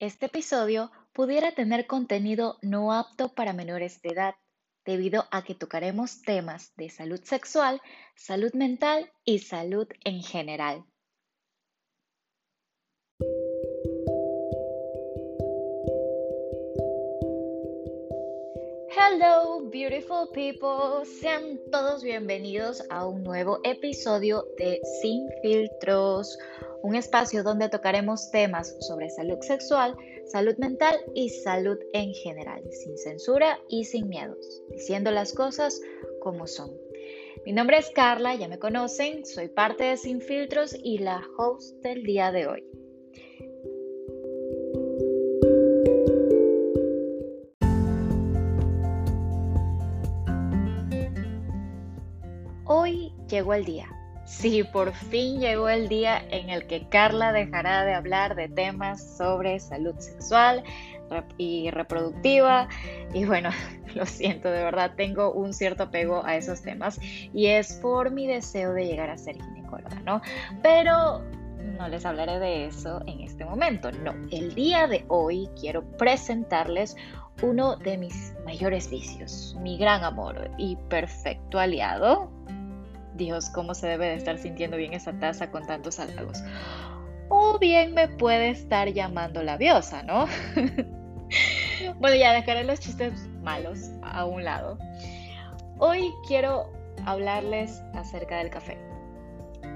Este episodio pudiera tener contenido no apto para menores de edad, debido a que tocaremos temas de salud sexual, salud mental y salud en general. Hello, beautiful people. Sean todos bienvenidos a un nuevo episodio de Sin Filtros, un espacio donde tocaremos temas sobre salud sexual, salud mental y salud en general, sin censura y sin miedos, diciendo las cosas como son. Mi nombre es Carla, ya me conocen, soy parte de Sin Filtros y la host del día de hoy. Llegó el día. Sí, por fin llegó el día en el que Carla dejará de hablar de temas sobre salud sexual y reproductiva. Y bueno, lo siento, de verdad tengo un cierto apego a esos temas y es por mi deseo de llegar a ser ginecóloga, ¿no? Pero no les hablaré de eso en este momento, no. El día de hoy quiero presentarles uno de mis mayores vicios, mi gran amor y perfecto aliado, Dios, ¿cómo se debe de estar sintiendo bien esa taza con tantos halagos? O bien me puede estar llamando labiosa, ¿no? bueno, ya dejaré los chistes malos a un lado. Hoy quiero hablarles acerca del café,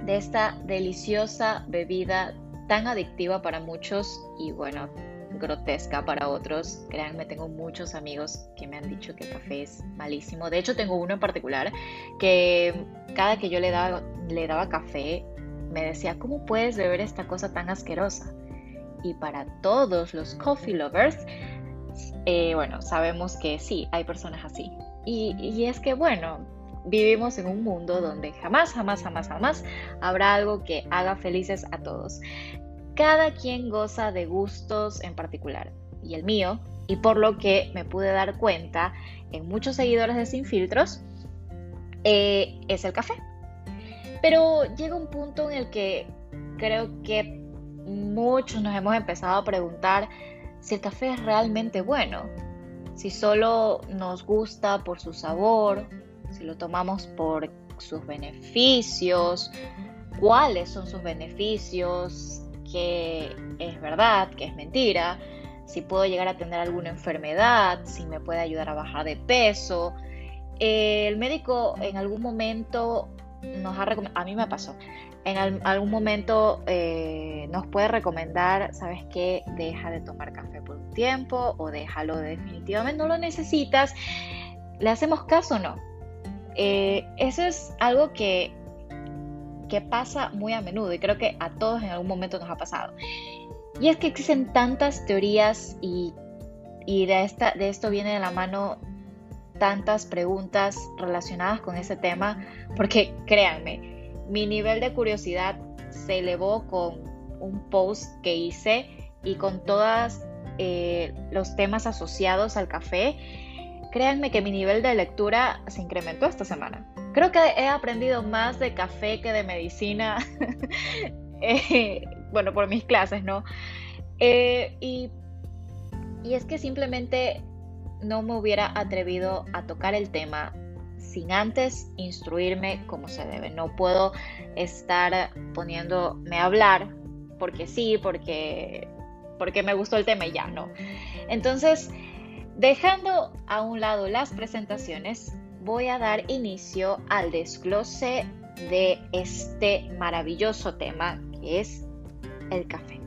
de esta deliciosa bebida tan adictiva para muchos y bueno, grotesca para otros. Créanme, tengo muchos amigos que me han dicho que el café es malísimo. De hecho, tengo uno en particular que cada que yo le daba, le daba café, me decía, ¿cómo puedes beber esta cosa tan asquerosa? Y para todos los coffee lovers, eh, bueno, sabemos que sí, hay personas así. Y, y es que, bueno, vivimos en un mundo donde jamás, jamás, jamás, jamás habrá algo que haga felices a todos. Cada quien goza de gustos en particular, y el mío, y por lo que me pude dar cuenta en muchos seguidores de Sin Filtros, eh, es el café. Pero llega un punto en el que creo que muchos nos hemos empezado a preguntar si el café es realmente bueno, si solo nos gusta por su sabor, si lo tomamos por sus beneficios, cuáles son sus beneficios, que es verdad, que es mentira, si puedo llegar a tener alguna enfermedad, si me puede ayudar a bajar de peso. El médico en algún momento nos ha recomendado, a mí me pasó, en algún momento eh, nos puede recomendar, ¿sabes qué? Deja de tomar café por un tiempo o déjalo definitivamente, no lo necesitas. ¿Le hacemos caso o no? Eh, eso es algo que que pasa muy a menudo y creo que a todos en algún momento nos ha pasado. Y es que existen tantas teorías y, de, esta, de esto viene de la mano tantas preguntas relacionadas con ese tema, porque créanme, mi nivel de curiosidad se elevó con un post que hice y con todos eh, los temas asociados al café. Créanme que mi nivel de lectura se incrementó esta semana. Creo que he aprendido más de café que de medicina, eh, bueno, por mis clases, ¿no? Eh, y, y es que simplemente no me hubiera atrevido a tocar el tema sin antes instruirme como se debe. No puedo estar poniéndome a hablar porque sí, porque, porque me gustó el tema y ya, ¿no? Entonces, dejando a un lado las presentaciones, voy a dar inicio al desglose de este maravilloso tema que es el café.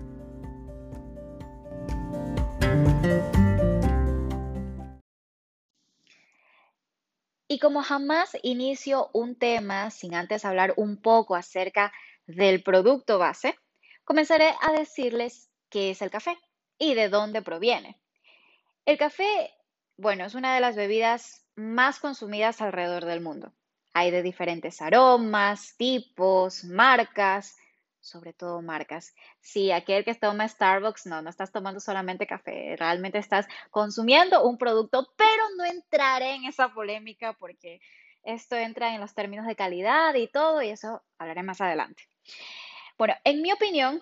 Y como jamás inicio un tema sin antes hablar un poco acerca del producto base, comenzaré a decirles qué es el café y de dónde proviene. El café, bueno, es una de las bebidas más consumidas alrededor del mundo. Hay de diferentes aromas, tipos, marcas, sobre todo marcas. Si aquel que toma Starbucks, no, no estás tomando solamente café, realmente estás consumiendo un producto, pero no entraré en esa polémica porque esto entra en los términos de calidad y todo, y eso hablaré más adelante. Bueno, en mi opinión,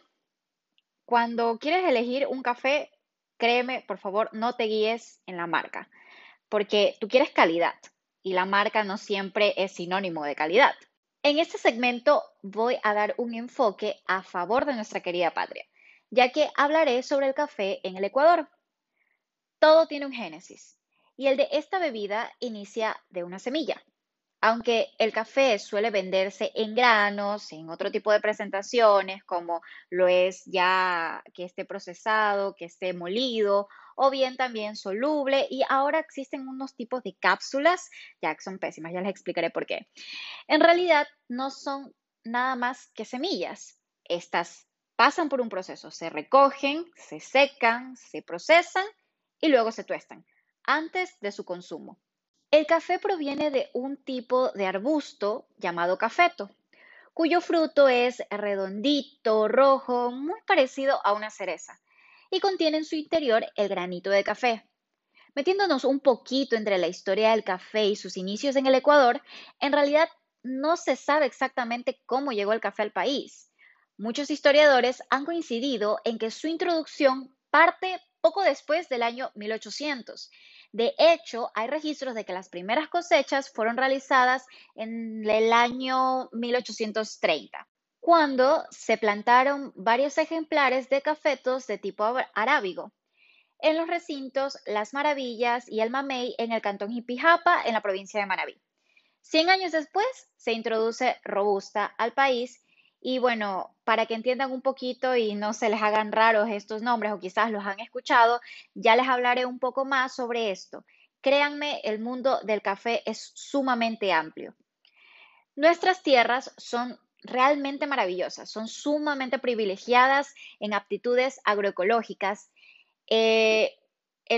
cuando quieres elegir un café, créeme, por favor, no te guíes en la marca, porque tú quieres calidad y la marca no siempre es sinónimo de calidad. En este segmento voy a dar un enfoque a favor de nuestra querida patria, ya que hablaré sobre el café en el Ecuador. Todo tiene un génesis y el de esta bebida inicia de una semilla. Aunque el café suele venderse en granos, en otro tipo de presentaciones, como lo es ya que esté procesado, que esté molido, o bien también soluble, y ahora existen unos tipos de cápsulas, ya que son pésimas, ya les explicaré por qué. En realidad no son nada más que semillas. Estas pasan por un proceso, se recogen, se secan, se procesan y luego se tuestan antes de su consumo. El café proviene de un tipo de arbusto llamado cafeto, cuyo fruto es redondito, rojo, muy parecido a una cereza, y contiene en su interior el granito de café. Metiéndonos un poquito entre la historia del café y sus inicios en el Ecuador, en realidad no se sabe exactamente cómo llegó el café al país. Muchos historiadores han coincidido en que su introducción parte poco después del año 1800 de hecho, hay registros de que las primeras cosechas fueron realizadas en el año 1830, cuando se plantaron varios ejemplares de cafetos de tipo arábigo en los recintos Las Maravillas y El Mamey en el cantón Jipijapa, en la provincia de Manabí. Cien años después se introduce Robusta al país y bueno, para que entiendan un poquito y no se les hagan raros estos nombres o quizás los han escuchado, ya les hablaré un poco más sobre esto. Créanme, el mundo del café es sumamente amplio. Nuestras tierras son realmente maravillosas, son sumamente privilegiadas en aptitudes agroecológicas. Eh,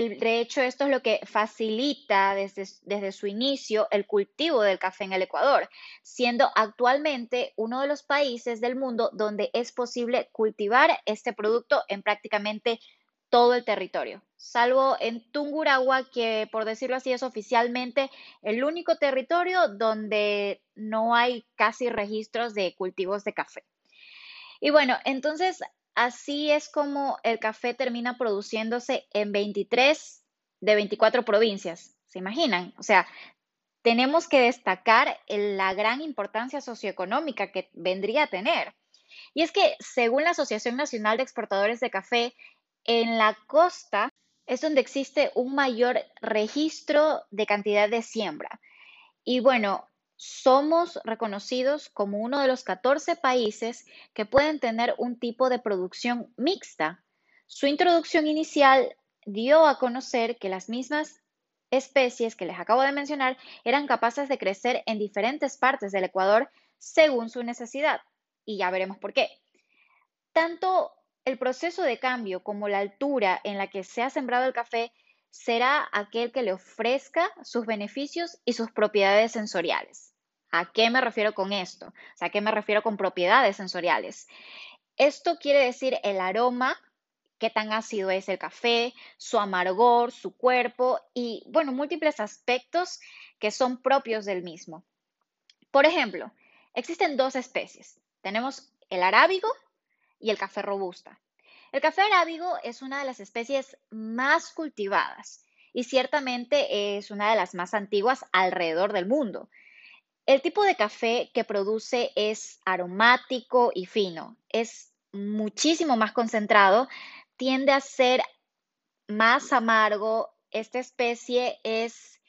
de hecho, esto es lo que facilita desde, desde, su inicio el cultivo del café en el Ecuador, siendo actualmente uno de los países del mundo donde es posible cultivar este producto en prácticamente todo el territorio, salvo en Tungurahua, que por decirlo así es oficialmente el único territorio donde no hay casi registros de cultivos de café. Y bueno, entonces Así es como el café termina produciéndose en 23 de 24 provincias. ¿Se imaginan? O sea, tenemos que destacar la gran importancia socioeconómica que vendría a tener. Y es que, según la Asociación Nacional de Exportadores de Café, en la costa es donde existe un mayor registro de cantidad de siembra. Y bueno, somos reconocidos como uno de los 14 países que pueden tener un tipo de producción mixta. Su introducción inicial dio a conocer que las mismas especies que les acabo de mencionar eran capaces de crecer en diferentes partes del Ecuador según su necesidad. Y ya veremos por qué. Tanto el proceso de cambio como la altura en la que se ha sembrado el café será aquel que le ofrezca sus beneficios y sus propiedades sensoriales. ¿A qué me refiero con esto? ¿a qué me refiero con propiedades sensoriales? Esto quiere decir el aroma, qué tan ácido es el café, su amargor, su cuerpo y, bueno, múltiples aspectos que son propios del mismo. Por ejemplo, existen dos especies. Tenemos el arábigo y el café robusta. El café arábigo es una de las especies más cultivadas y ciertamente es una de las más antiguas alrededor del mundo. El tipo de café que produce es aromático y fino, es muchísimo más concentrado, tiende a ser más amargo. Esta especie es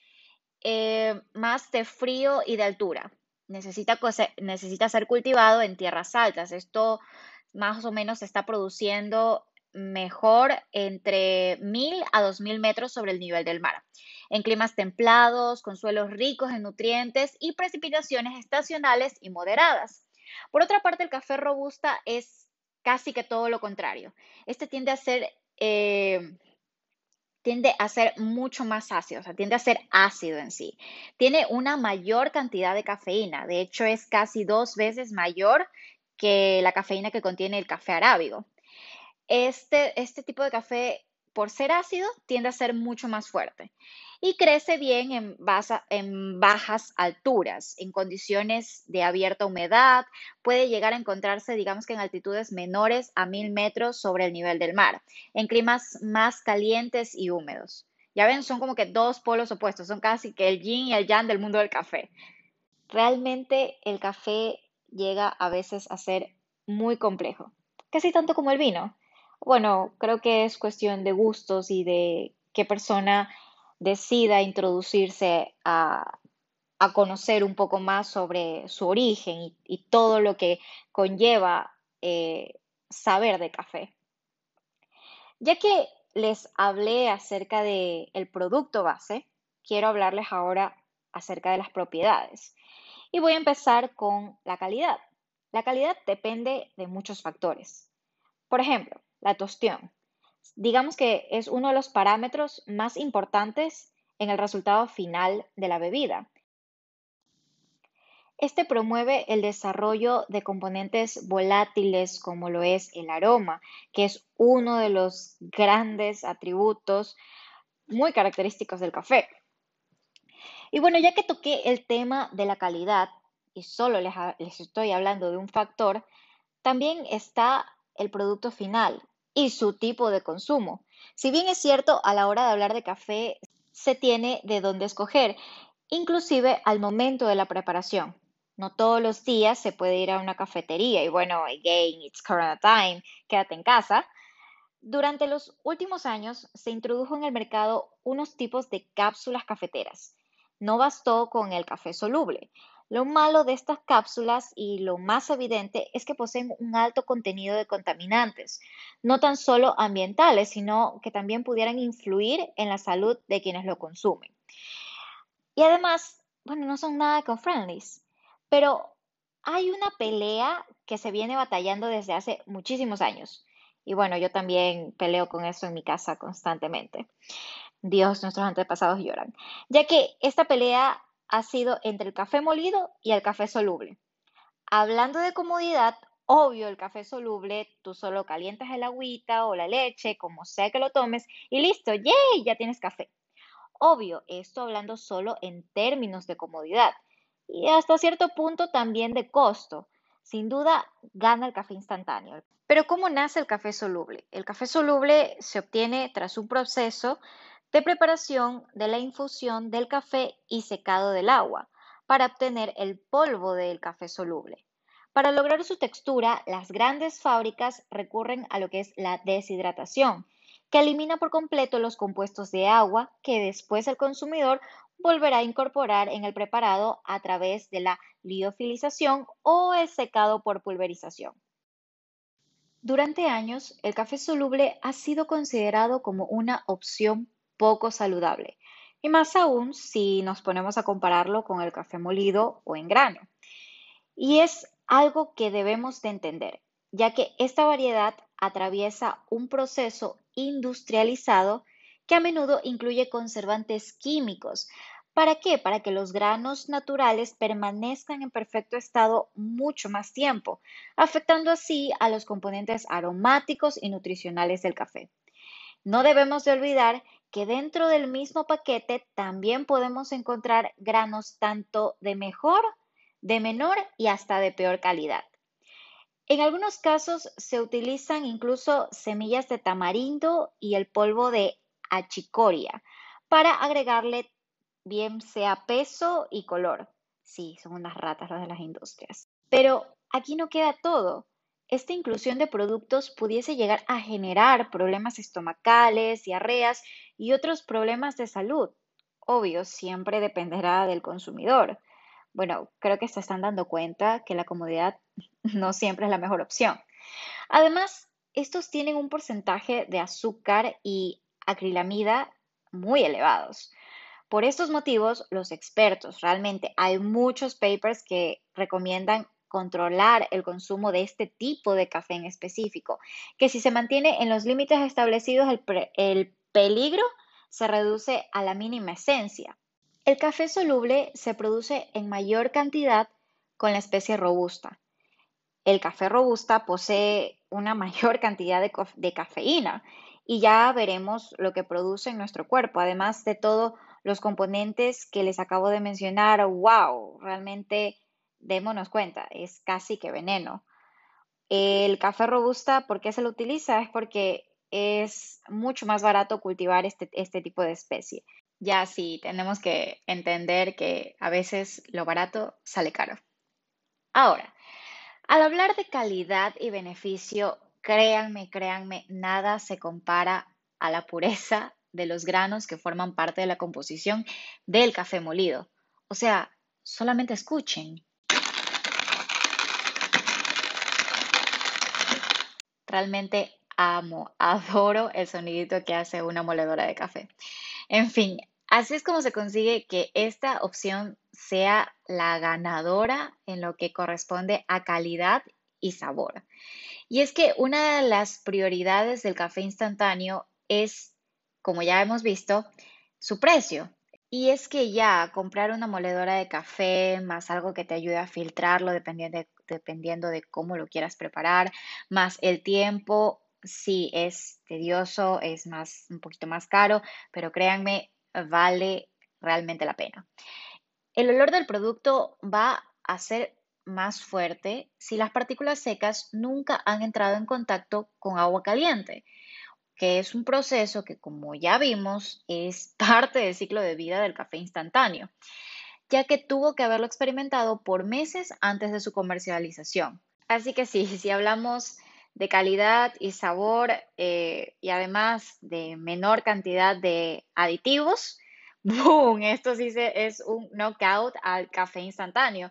eh, más de frío y de altura. Necesita, necesita ser cultivado en tierras altas. Esto más o menos se está produciendo mejor entre 1000 a 2000 metros sobre el nivel del mar, en climas templados, con suelos ricos en nutrientes y precipitaciones estacionales y moderadas. Por otra parte, el café robusta es casi que todo lo contrario. Este tiende a ser eh, tiende a ser mucho más ácido, o sea, tiende a ser ácido en sí. Tiene una mayor cantidad de cafeína, de hecho es casi dos veces mayor que la cafeína que contiene el café arábigo. Este, este tipo de café por ser ácido, tiende a ser mucho más fuerte y crece bien en, en, bajas alturas, en condiciones de abierta humedad, puede llegar a encontrarse, digamos que en altitudes menores a mil metros sobre el nivel del mar, en climas más calientes y húmedos. Ya ven, son como que dos polos opuestos, son casi que el yin y el yang del mundo del café. Realmente el café llega a veces a ser muy complejo, casi tanto como el vino. Bueno, creo que es cuestión de gustos y de qué persona decida introducirse a, conocer un poco más sobre su origen y, todo lo que conlleva eh, saber de café. Ya que les hablé acerca del el producto base, quiero hablarles ahora acerca de las propiedades. Y voy a empezar con la calidad. La calidad depende de muchos factores. Por ejemplo, la tostión digamos que es uno de los parámetros más importantes en el resultado final de la bebida. Este promueve el desarrollo de componentes volátiles como lo es el aroma, que es uno de los grandes atributos muy característicos del café. Y bueno, ya que toqué el tema de la calidad y solo les, estoy hablando de un factor, también está el producto final, y su tipo de consumo. Si bien es cierto, a la hora de hablar de café se tiene de dónde escoger, inclusive al momento de la preparación. No todos los días se puede ir a una cafetería y bueno, again, it's corona time, quédate en casa. Durante los últimos años se introdujo en el mercado unos tipos de cápsulas cafeteras. No bastó con el café soluble. Lo malo de estas cápsulas y lo más evidente es que poseen un alto contenido de contaminantes, no tan solo ambientales, sino que también pudieran influir en la salud de quienes lo consumen. Y además, bueno, no son nada eco-friendly, pero hay una pelea que se viene batallando desde hace muchísimos años. Y bueno, yo también peleo con eso en mi casa constantemente. Dios, nuestros antepasados lloran. Ya que esta pelea ha sido entre el café molido y el café soluble. Hablando de comodidad, obvio, el café soluble, tú solo calientas el agüita o la leche, como sea que lo tomes, y listo, ¡yay! Ya tienes café. Obvio, esto hablando solo en términos de comodidad y hasta cierto punto también de costo. Sin duda, gana el café instantáneo. Pero ¿cómo nace el café soluble? El café soluble se obtiene tras un proceso de preparación de la infusión del café y secado del agua para obtener el polvo del café soluble. Para lograr su textura, las grandes fábricas recurren a lo que es la deshidratación, que elimina por completo los compuestos de agua que después el consumidor volverá a incorporar en el preparado a través de la liofilización o el secado por pulverización. Durante años, el café soluble ha sido considerado como una opción poco saludable. Y más aún si nos ponemos a compararlo con el café molido o en grano. Y es algo que debemos de entender, ya que esta variedad atraviesa un proceso industrializado que a menudo incluye conservantes químicos. ¿Para qué? Para que los granos naturales permanezcan en perfecto estado mucho más tiempo, afectando así a los componentes aromáticos y nutricionales del café. No debemos de olvidar que dentro del mismo paquete también podemos encontrar granos tanto de mejor, de menor y hasta de peor calidad. En algunos casos se utilizan incluso semillas de tamarindo y el polvo de achicoria para agregarle bien sea peso y color. Sí, son unas ratas las de las industrias. Pero aquí no queda todo. Esta inclusión de productos pudiese llegar a generar problemas estomacales, diarreas y otros problemas de salud. Obvio, siempre dependerá del consumidor. Bueno, creo que se están dando cuenta que la comodidad no siempre es la mejor opción. Además, estos tienen un porcentaje de azúcar y acrilamida muy elevados. Por estos motivos, los expertos, realmente hay muchos papers que recomiendan controlar el consumo de este tipo de café en específico, que si se mantiene en los límites establecidos, el, peligro se reduce a la mínima esencia. El café soluble se produce en mayor cantidad con la especie robusta. el café robusta posee una mayor cantidad de, de cafeína y ya veremos lo que produce en nuestro cuerpo. Además de todos los componentes que les acabo de mencionar, wow, realmente démonos cuenta, es casi que veneno. El café robusta, ¿por qué se lo utiliza? Es porque es mucho más barato cultivar este, este tipo de especie. Ya sí, tenemos que entender que a veces lo barato sale caro. Ahora, al hablar de calidad y beneficio, créanme, créanme, nada se compara a la pureza de los granos que forman parte de la composición del café molido. O sea, solamente escuchen. Realmente amo, adoro el sonidito que hace una moledora de café. En fin, así es como se consigue que esta opción sea la ganadora en lo que corresponde a calidad y sabor. Y es que una de las prioridades del café instantáneo es, como ya hemos visto, su precio. Y es que ya comprar una moledora de café más algo que te ayude a filtrarlo dependiendo de, dependiendo de cómo lo quieras preparar, más el tiempo, sí es tedioso, es más un poquito más caro, pero créanme, vale realmente la pena. El olor del producto va a ser más fuerte si las partículas secas nunca han entrado en contacto con agua caliente que es un proceso que, como ya vimos, es parte del ciclo de vida del café instantáneo, ya que tuvo que haberlo experimentado por meses antes de su comercialización. Así que sí, si hablamos de calidad y sabor eh, y además de menor cantidad de aditivos, ¡boom! Esto sí es un knockout al café instantáneo.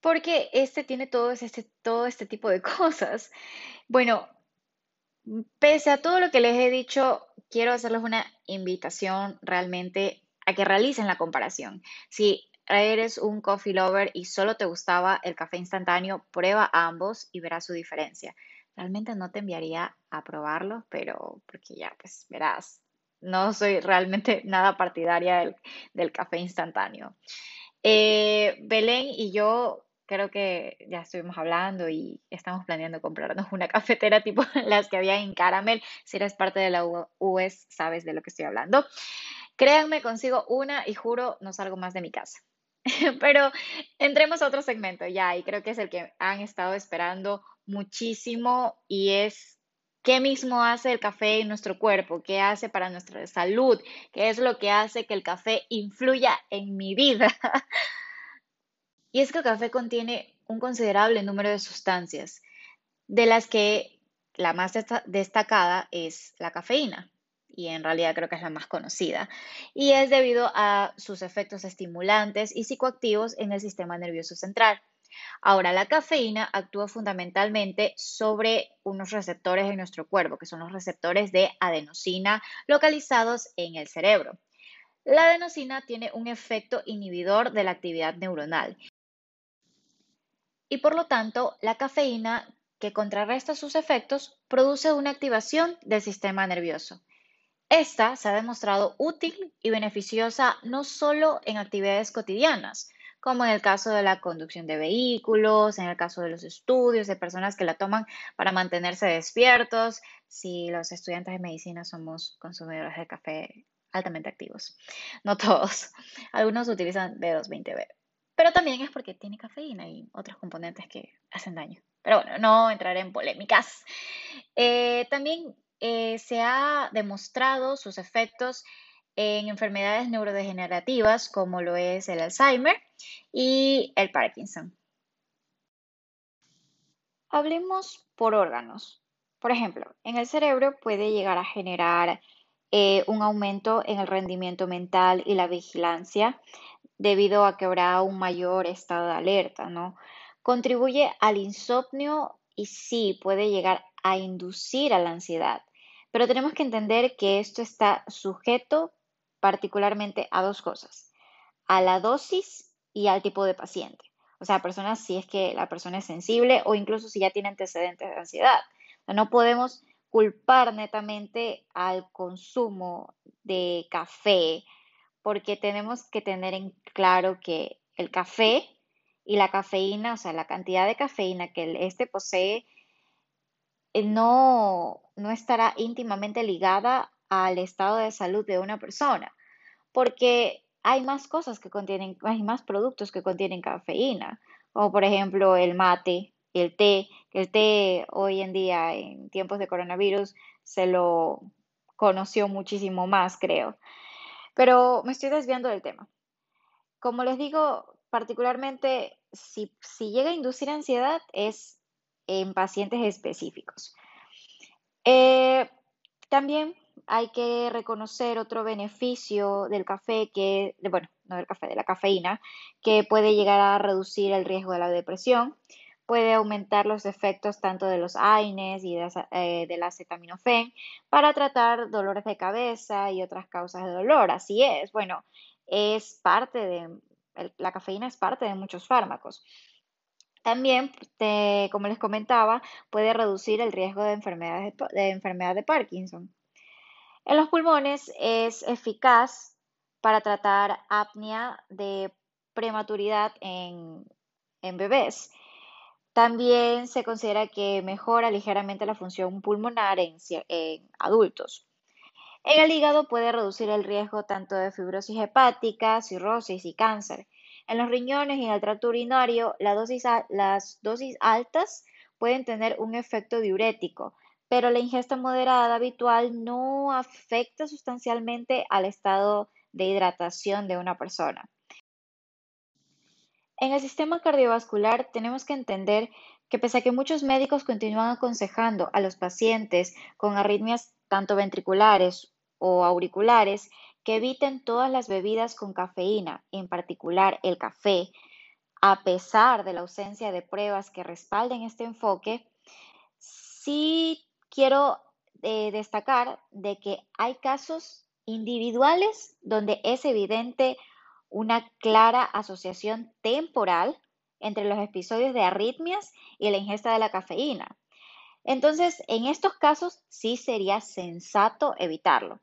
Porque este tiene este, todo este tipo de cosas. Bueno, Pese a todo lo que les he dicho, quiero hacerles una invitación realmente que realicen la comparación. Si eres un coffee lover y solo te gustaba el café instantáneo, prueba ambos y verás su diferencia. Realmente no te enviaría a probarlo, pero porque ya, pues verás, no soy realmente nada partidaria del, café instantáneo. Eh, Belén y yo creo que ya estuvimos hablando y estamos planeando comprarnos una cafetera tipo las que había en Caramel. Si eres parte de la US, sabes de lo que estoy hablando. Créanme, consigo una y juro no salgo más de mi casa. Pero entremos a otro segmento ya, y creo que es el que han estado esperando muchísimo y es qué mismo hace el café en nuestro cuerpo, qué hace para nuestra salud, qué es lo que hace que el café influya en mi vida. Y es que el café contiene un considerable número de sustancias, de las que la más destacada es la cafeína, y en realidad creo que es la más conocida, y es debido a sus efectos estimulantes y psicoactivos en el sistema nervioso central. Ahora, la cafeína actúa fundamentalmente sobre unos receptores en nuestro cuerpo, que son los receptores de adenosina localizados en el cerebro. La adenosina tiene un efecto inhibidor de la actividad neuronal y por lo tanto la cafeína que contrarresta sus efectos produce una activación del sistema nervioso. Esta se ha demostrado útil y beneficiosa no solo en actividades cotidianas, como en el caso de la conducción de vehículos, en el caso de los estudios, de personas que la toman para mantenerse despiertos, si los estudiantes de medicina somos consumidores de café altamente activos. No todos. Algunos utilizan B220B pero también es porque tiene cafeína y otros componentes que hacen daño. Pero bueno, no entraré en polémicas. Eh, también eh, se ha demostrado sus efectos en enfermedades neurodegenerativas como lo es el Alzheimer y el Parkinson. Hablemos por órganos. Por ejemplo, en el cerebro puede llegar a generar eh, un aumento en el rendimiento mental y la vigilancia, debido a que habrá un mayor estado de alerta, ¿no? Contribuye al insomnio y sí puede llegar a inducir a la ansiedad, pero tenemos que entender que esto está sujeto particularmente a dos cosas, a la dosis y al tipo de paciente. O sea, personas si es que la persona es sensible o incluso si ya tiene antecedentes de ansiedad. No podemos culpar netamente al consumo de café, porque tenemos que tener en claro que el café y la cafeína, o sea, la cantidad de cafeína que este posee, no, no estará íntimamente ligada al estado de salud de una persona, porque hay más cosas que contienen, hay más productos que contienen cafeína, como por ejemplo el mate, el té, el té hoy en día en tiempos de coronavirus se lo conoció muchísimo más, creo. Pero me estoy desviando del tema. Como les digo, particularmente si, llega a inducir ansiedad es en pacientes específicos. Eh, también hay que reconocer otro beneficio del café que, bueno, no del café, de la cafeína, que puede llegar a reducir el riesgo de la depresión, puede aumentar los efectos tanto de los AINES y de, eh, del acetaminofén para tratar dolores de cabeza y otras causas de dolor. Así es, bueno, es parte de, la cafeína es parte de muchos fármacos. También, como les comentaba, puede reducir el riesgo de, enfermedades, de enfermedad de Parkinson. En los pulmones es eficaz para tratar apnea de prematuridad en, bebés. También se considera que mejora ligeramente la función pulmonar en, en adultos. En el hígado puede reducir el riesgo tanto de fibrosis hepática, cirrosis y cáncer. En los riñones y en el tracto urinario, las dosis altas pueden tener un efecto diurético, pero la ingesta moderada habitual no afecta sustancialmente al estado de hidratación de una persona. En el sistema cardiovascular tenemos que entender que pese a que muchos médicos continúan aconsejando a los pacientes con arritmias tanto ventriculares o auriculares que eviten todas las bebidas con cafeína, en particular el café, a pesar de la ausencia de pruebas que respalden este enfoque, sí quiero eh, destacar de que hay casos individuales donde es evidente una clara asociación temporal entre los episodios de arritmias y la ingesta de la cafeína. Entonces, en estos casos sí sería sensato evitarlo.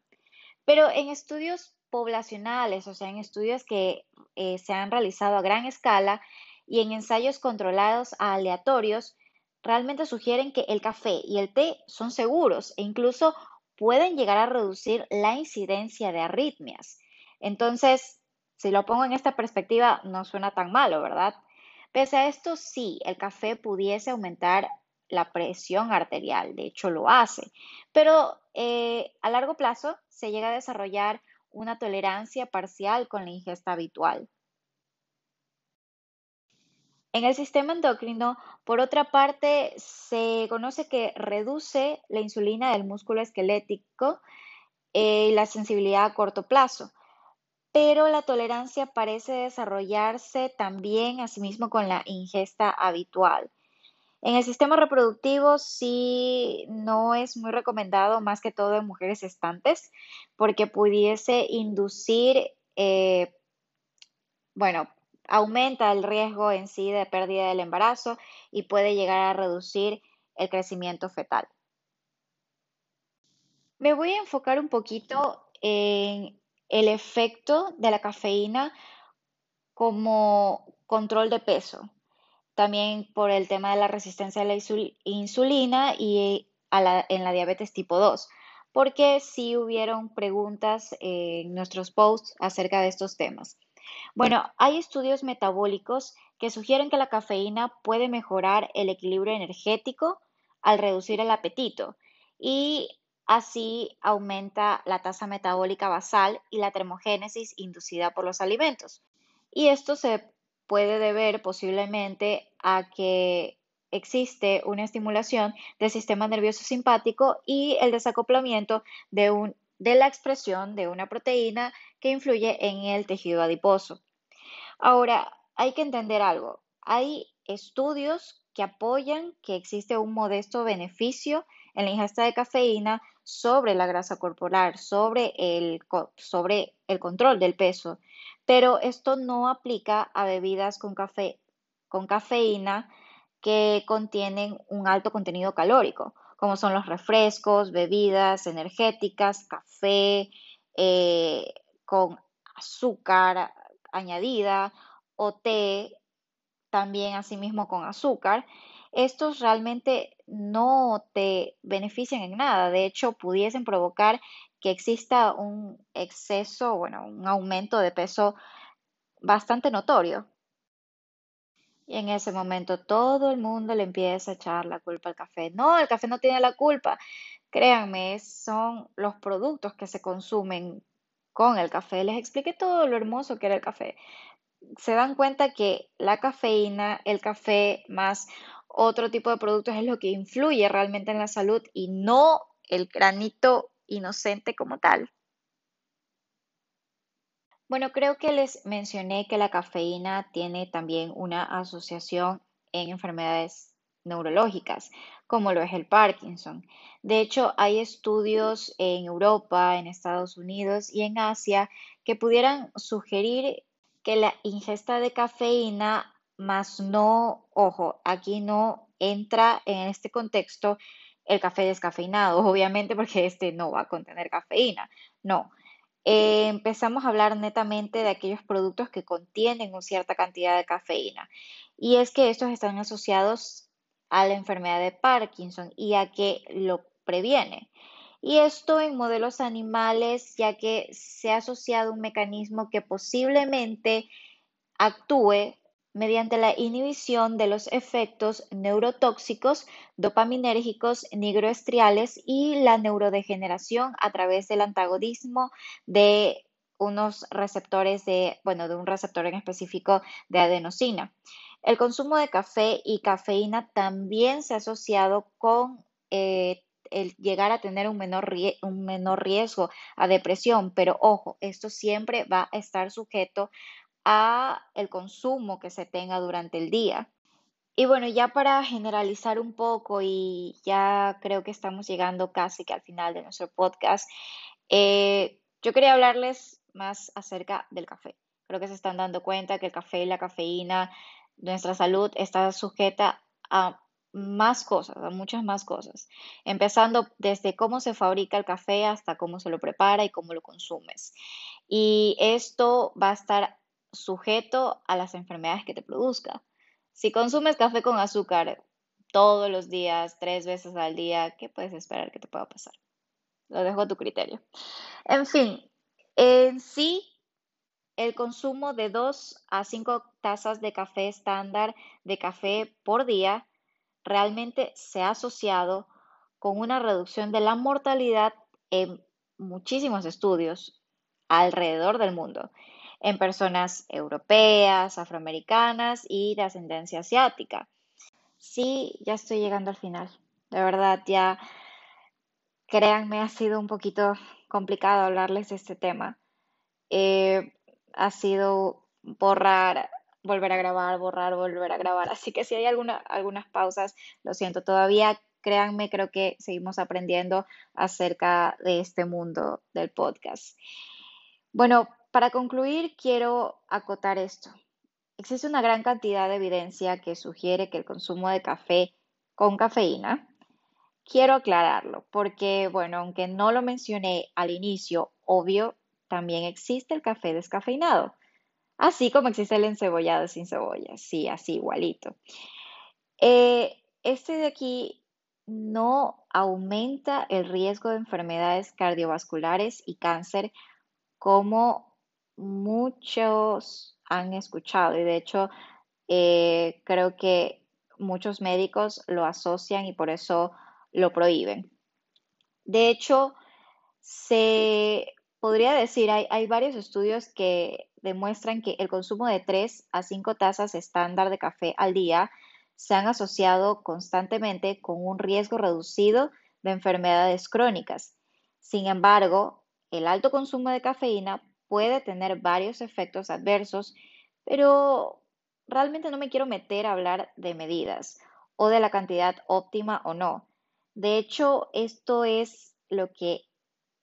Pero en estudios poblacionales, o sea, en estudios que eh, se han realizado a gran escala y en ensayos controlados aleatorios, realmente sugieren que el café y el té son seguros e incluso pueden llegar a reducir la incidencia de arritmias. Entonces, si lo pongo en esta perspectiva, no suena tan malo, ¿verdad? Pese a esto, sí, el café pudiese aumentar la presión arterial, de hecho lo hace, pero eh, a largo plazo se llega a desarrollar una tolerancia parcial con la ingesta habitual. En el sistema endocrino, por otra parte, se conoce que reduce la insulina del músculo esquelético eh, y la sensibilidad a corto plazo, pero la tolerancia parece desarrollarse también asimismo con la ingesta habitual. En el sistema reproductivo sí no es muy recomendado más que todo en mujeres estantes porque pudiese inducir, eh, bueno, aumenta el riesgo en sí de pérdida del embarazo y puede llegar a reducir el crecimiento fetal. Me voy a enfocar un poquito en el efecto de la cafeína como control de peso, también por el tema de la resistencia a la insulina y en la diabetes tipo 2, porque sí hubieron preguntas en nuestros posts acerca de estos temas. Bueno, hay estudios metabólicos que sugieren que la cafeína puede mejorar el equilibrio energético al reducir el apetito y así aumenta la tasa metabólica basal y la termogénesis inducida por los alimentos. Y esto se puede deber posiblemente a que existe una estimulación del sistema nervioso simpático y el desacoplamiento de un de la expresión de una proteína que influye en el tejido adiposo. Ahora, hay que entender algo. Hay estudios que apoyan que existe un modesto beneficio en la ingesta de cafeína sobre la grasa corporal, sobre el, sobre el control del peso, pero esto no aplica a bebidas con, café, con cafeína que contienen un alto contenido calórico como son los refrescos, bebidas energéticas, café eh, con azúcar añadida o té también asimismo con azúcar, estos realmente no te benefician en nada. De hecho, pudiesen provocar que exista un exceso, bueno, un aumento de peso bastante notorio. Y en ese momento todo el mundo le empieza a echar la culpa al café. No, el café no tiene la culpa. Créanme, son los productos que se consumen con el café. Les expliqué todo lo hermoso que era el café. Se dan cuenta que la cafeína, el café más otro tipo de productos es lo que influye realmente en la salud y no el granito inocente como tal. Bueno, creo que les mencioné que la cafeína tiene también una asociación en enfermedades neurológicas, como lo es el Parkinson. De hecho, hay estudios en Europa, en Estados Unidos y en Asia que pudieran sugerir que la ingesta de cafeína, más no, ojo, aquí no entra en este contexto el café descafeinado, obviamente porque este no va a contener cafeína, no, eh, empezamos a hablar netamente de aquellos productos que contienen una cierta cantidad de cafeína. Y es que estos están asociados a la enfermedad de Parkinson y a que lo previene. Y esto en modelos animales, ya que se ha asociado un mecanismo que posiblemente actúe mediante la inhibición de los efectos neurotóxicos, dopaminérgicos, nigroestriales y la neurodegeneración a través del antagonismo de unos receptores de, bueno, de un receptor en específico de adenosina. El consumo de café y cafeína también se ha asociado con eh, el llegar a tener un menor, un menor riesgo a depresión, pero ojo, esto siempre va a estar sujeto a el consumo que se tenga durante el día. Y bueno, ya para generalizar un poco y ya creo que estamos llegando casi que al final de nuestro podcast, eh, yo quería hablarles más acerca del café. Creo que se están dando cuenta que el café y la cafeína, nuestra salud está sujeta a más cosas, a muchas más cosas, empezando desde cómo se fabrica el café hasta cómo se lo prepara y cómo lo consumes. Y esto va a estar sujeto a las enfermedades que te produzca. Si consumes café con azúcar todos los días, tres veces al día, ¿qué puedes esperar que te pueda pasar? Lo dejo a tu criterio. En fin, en sí, el consumo de 2 a 5 tazas de café estándar de café por día realmente se ha asociado con una reducción de la mortalidad en muchísimos estudios alrededor del mundo en personas europeas, afroamericanas y de ascendencia asiática. Sí, ya estoy llegando al final. De verdad, ya créanme, ha sido un poquito complicado hablarles de este tema. Eh, ha sido borrar, volver a grabar, borrar, volver a grabar. Así que si hay alguna, algunas pausas, lo siento todavía. Créanme, creo que seguimos aprendiendo acerca de este mundo del podcast. Bueno, para concluir, quiero acotar esto. Existe una gran cantidad de evidencia que sugiere que el consumo de café con cafeína, quiero aclararlo, porque, bueno, aunque no lo mencioné al inicio, obvio, también existe el café descafeinado, así como existe el encebollado sin cebolla, sí, así igualito. Eh, este de aquí no aumenta el riesgo de enfermedades cardiovasculares y cáncer como muchos han escuchado y de hecho eh, creo que muchos médicos lo asocian y por eso lo prohíben. De hecho, se podría decir, hay, hay varios estudios que demuestran que el consumo de 3 a 5 tazas estándar de café al día se han asociado constantemente con un riesgo reducido de enfermedades crónicas. Sin embargo, el alto consumo de cafeína puede tener varios efectos adversos, pero realmente no me quiero meter a hablar de medidas o de la cantidad óptima o no. De hecho, esto es lo que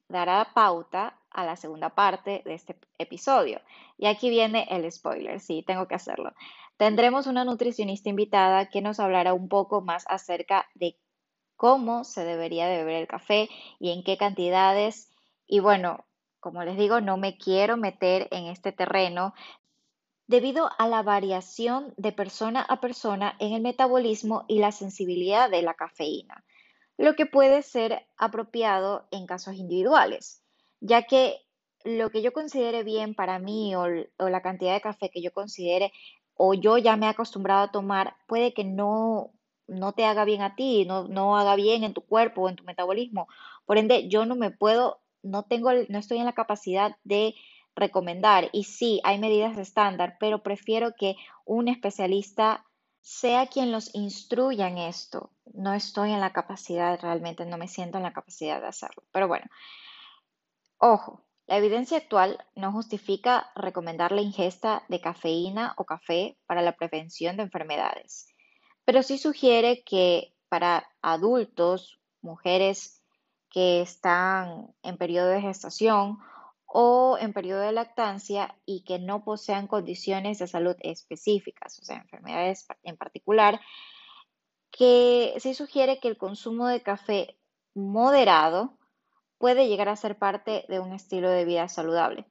dará pauta a la segunda parte de este episodio. Y aquí viene el spoiler, sí, tengo que hacerlo. Tendremos una nutricionista invitada que nos hablará un poco más acerca de cómo se debería de beber el café y en qué cantidades. Y bueno, como les digo, no me quiero meter en este terreno. debido a la variación de persona a persona en el metabolismo y la sensibilidad de la cafeína, lo que puede ser apropiado en casos individuales, ya que lo que yo considere bien para mí o, la cantidad de café que yo considere o yo ya me he acostumbrado a tomar puede que no, no te haga bien a ti, no, no haga bien en tu cuerpo o en tu metabolismo. Por ende, yo no me puedo, no tengo, no estoy en la capacidad de recomendar. Y sí, hay medidas estándar, pero prefiero que un especialista sea quien los instruya en esto. No estoy en la capacidad, realmente no me siento en la capacidad de hacerlo. Pero bueno, ojo, la evidencia actual no justifica recomendar la ingesta de cafeína o café para la prevención de enfermedades, pero sí sugiere que para adultos, mujeres que están en periodo de gestación o en periodo de lactancia y que no posean condiciones de salud específicas, o sea, enfermedades en particular, que sí sugiere que el consumo de café moderado puede llegar a ser parte de un estilo de vida saludable.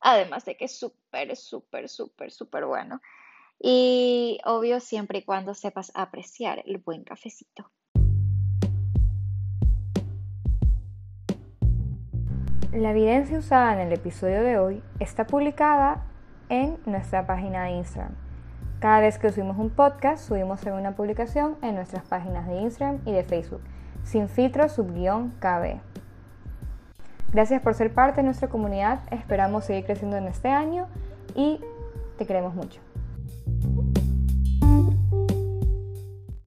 Además de que es súper, súper, súper, súper bueno. Y obvio siempre y cuando sepas apreciar el buen cafecito. La evidencia usada en el episodio de hoy está publicada en nuestra página de Instagram. Cada vez que subimos un podcast, subimos una publicación en nuestras páginas de Instagram y de Facebook, sin filtro subguión KB. Gracias por ser parte de nuestra comunidad, esperamos seguir creciendo en este año y te queremos mucho.